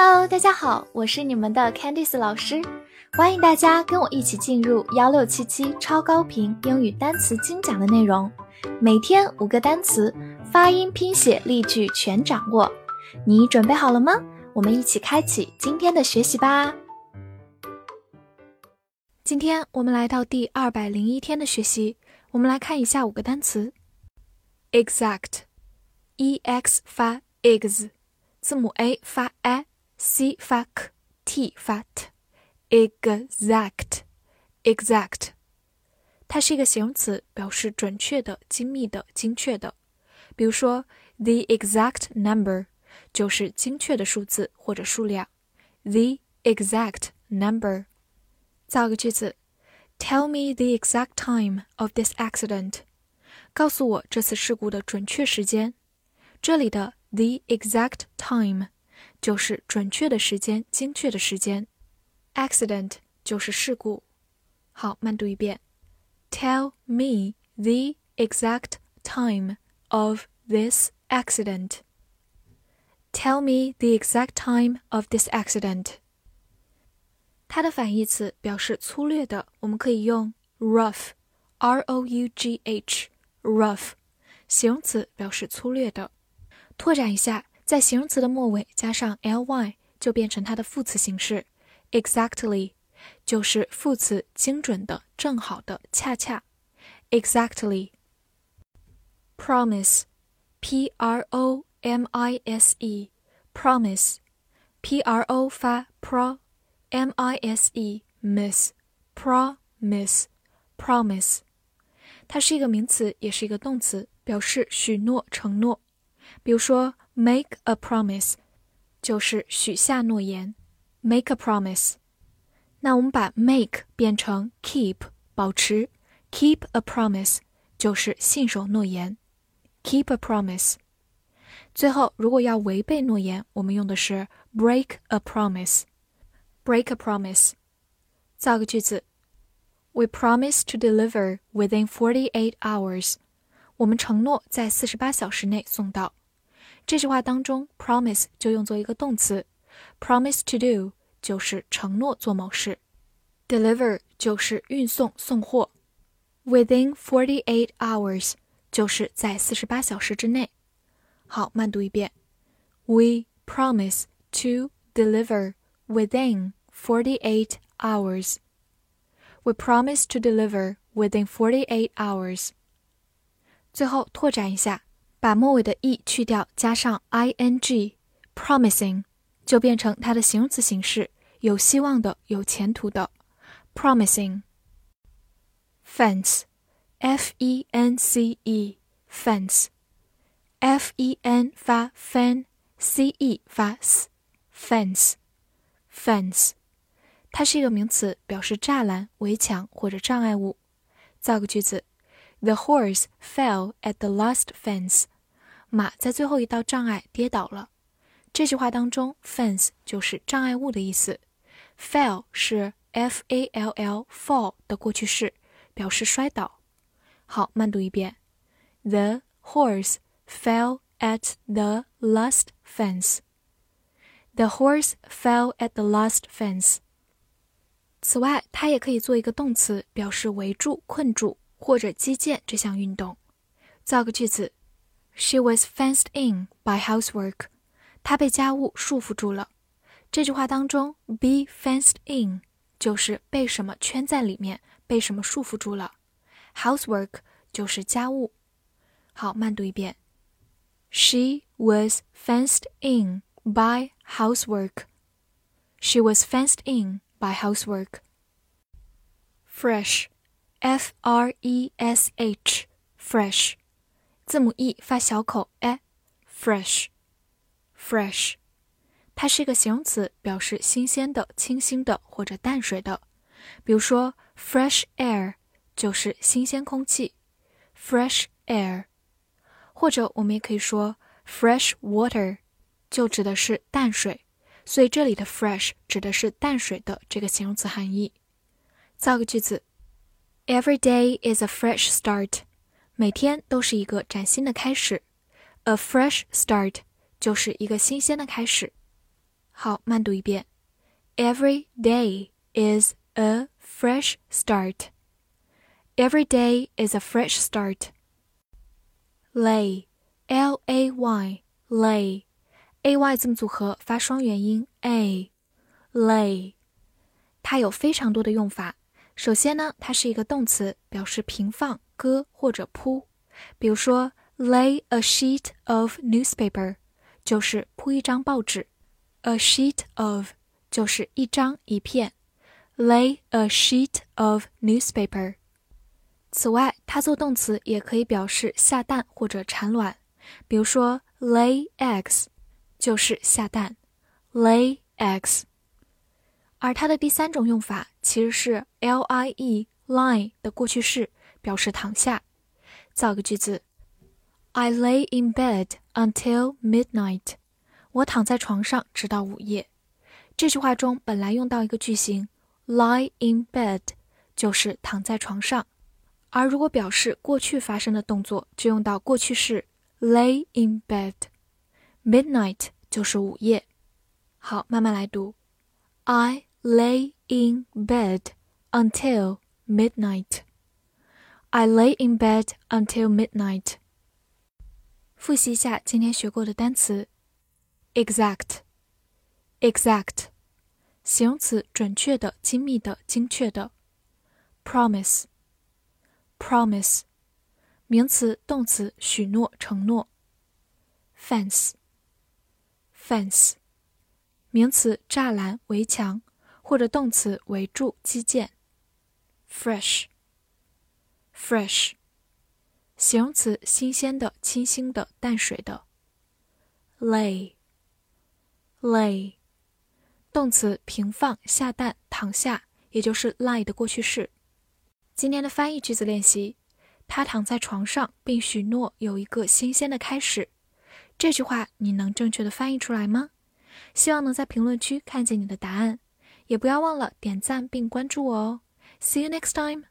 Hello，大家好，我是你们的 Candice 老师，欢迎大家跟我一起进入幺六七七超高频英语单词精讲的内容，每天五个单词，发音、拼写、例句全掌握。你准备好了吗？我们一起开启今天的学习吧。今天我们来到第二百零一天的学习，我们来看一下五个单词：exact，e x 发 ex，字母 a 发 a 发 k，t 发 t，exact，exact，它是一个形容词，表示准确的、精密的、精确的。比如说，the exact number 就是精确的数字或者数量，the exact number。造个句子，Tell me the exact time of this accident。告诉我这次事故的准确时间。这里的 the exact time 就是准确的时间、精确的时间。accident 就是事故。好，慢读一遍。Tell me the exact time of this accident. Tell me the exact time of this accident. 它的反义词表示粗略的，我们可以用 rough，r o u g h，rough，形容词表示粗略的。拓展一下， 在形容词的末尾加上 ly，就变成它的副词形式，exactly，就是副词精准的、正好的、恰恰，exactly。promise，p r o m i s e，promise，p r o 发 pro。M I S E miss promise promise，它是一个名词，也是一个动词，表示许诺、承诺。比如说 ，make a promise 就是许下诺言，make a promise。那我们把 make 变成 keep 保持，keep a promise 就是信守诺言，keep a promise。最后，如果要违背诺言，我们用的是 break a promise。break a promise。造个句子：We promise to deliver within forty-eight hours。我们承诺在四十八小时内送到。 这句话当中，promise 就用作一个动词，promise to do 就是承诺做某事，deliver 就是运送送货，within forty-eight hours 就是在四十八小时之内。好，慢读一遍：We promise to deliver within 48 hours. We promise to deliver within 48 hours. 最后拓展一下， 把末尾的 e 去掉，加上 ing，promising 就变成它的形容词形式，有希望的，有前途的，promising。fence，f e n c e，fence，f e n 发 fan，c e 发 s，fence，fence。它是一个名词，表示栅栏、围墙或者障碍物。造个句子 ：The horse fell at the last fence。马在最后一道障碍跌倒了。这句话当中，fence 就是障碍物的意思，fell 是 f a l l fall 的过去式，表示摔倒。好，慢读一遍：The horse fell at the last fence. The horse fell at the last fence. 此外，它也可以做一个动词，表示围住、困住 或者击剑这项运动。造个句子：She was fenced in by housework。她被家务束缚住了。这句话当中，be fenced in 就是被什么圈在里面，被什么束缚住了。housework 就是家务。好，慢读一遍：She was fenced in by housework. She was fenced in by housework. Fresh, F R E S H, fresh，字母 e 发小口 e，fresh, fresh，它是一个形容词，表示新鲜的、清新的或者淡水的。比如说，fresh air 就是新鲜空气，fresh air，或者我们也可以说 fresh water，就指的是淡水。所以这里的 fresh 指的是淡水的这个形容词含义。造个句子 ：Every day is a fresh start。每天都是一个崭新的开始。A fresh start 就是一个新鲜的开始。 好，慢读一遍。Every day is a fresh start. Every day is a fresh start. Lay, L A Y, lay, A Y 字母组合发双元音 a, lay. 它有非常多的用法。 首先呢，它是一个动词，表示平放、搁或者铺。比如说，lay a sheet of newspaper 就是铺一张报纸。A sheet of 就是一张一片。Lay a sheet of newspaper。此外，它做动词也可以表示下蛋或者产卵。比如说，lay eggs 就是下蛋。Lay eggs。而它的第三种用法其实是 lie lie 的过去式，表示躺下。造个句子：I lay in bed until midnight。我躺在床上直到午夜。这句话中本来用到一个句型 lie in bed，就是躺在床上。而如果表示过去发生的动作，就用到过去式 lay in bed。midnight 就是午夜。好，慢慢来读：I lay in bed until midnight. I lay in bed until midnight. 复习一下今天学过的单词：exact，exact，形容词，准确的、精密的、精确的；promise，promise，名词、动词，许诺、承诺；fence，fence，名词，栅栏、围墙。 或者动词围住、击剑。fresh，fresh，形容词新鲜的、清新的、淡水的。lay，lay，动词平放、下蛋、躺下，也就是 lie 的过去式。今天的翻译句子练习：他躺在床上，并许诺有一个新鲜的开始。这句话你能正确的翻译出来吗？希望能在评论区看见你的答案。也不要忘了点赞并关注我哦。See you next time.